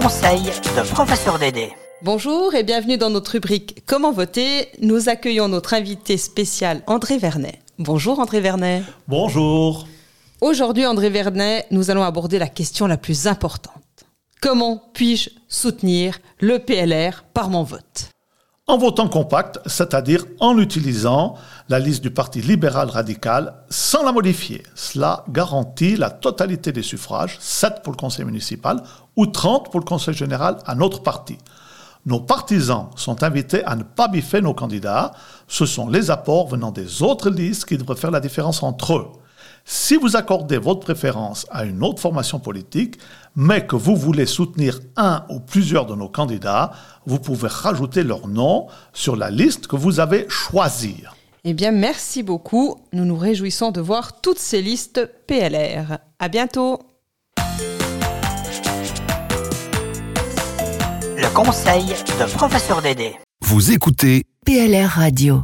conseil de professeur Dédé. Bonjour et bienvenue dans notre rubrique Comment voter. Nous accueillons notre invité spécial André Vernet. Bonjour André Vernet. Bonjour. Aujourd'hui André Vernet, nous allons aborder la question la plus importante. Comment puis-je soutenir le PLR par mon vote? En votant compact, c'est-à-dire en utilisant la liste du Parti libéral radical sans la modifier. Cela garantit la totalité des suffrages, 7 pour le conseil municipal ou 30 pour le conseil général à notre parti. Nos partisans sont invités à ne pas biffer nos candidats. Ce sont les apports venant des autres listes qui devraient faire la différence entre eux. Si vous accordez votre préférence à une autre formation politique, mais que vous voulez soutenir un ou plusieurs de nos candidats, vous pouvez rajouter leur nom sur la liste que vous avez choisie. Eh bien, merci beaucoup. Nous nous réjouissons de voir toutes ces listes PLR. À bientôt. Le conseil de professeur Dédé. Vous écoutez PLR Radio.